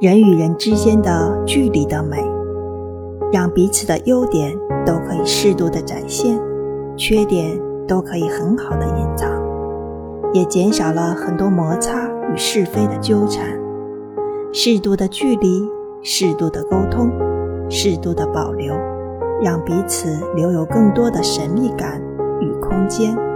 人与人之间的距离的美让彼此的优点都可以适度的展现缺点都可以很好的隐藏也减少了很多摩擦与是非的纠缠。适度的距离适度的沟通适度的保留让彼此留有更多的神秘感与空间。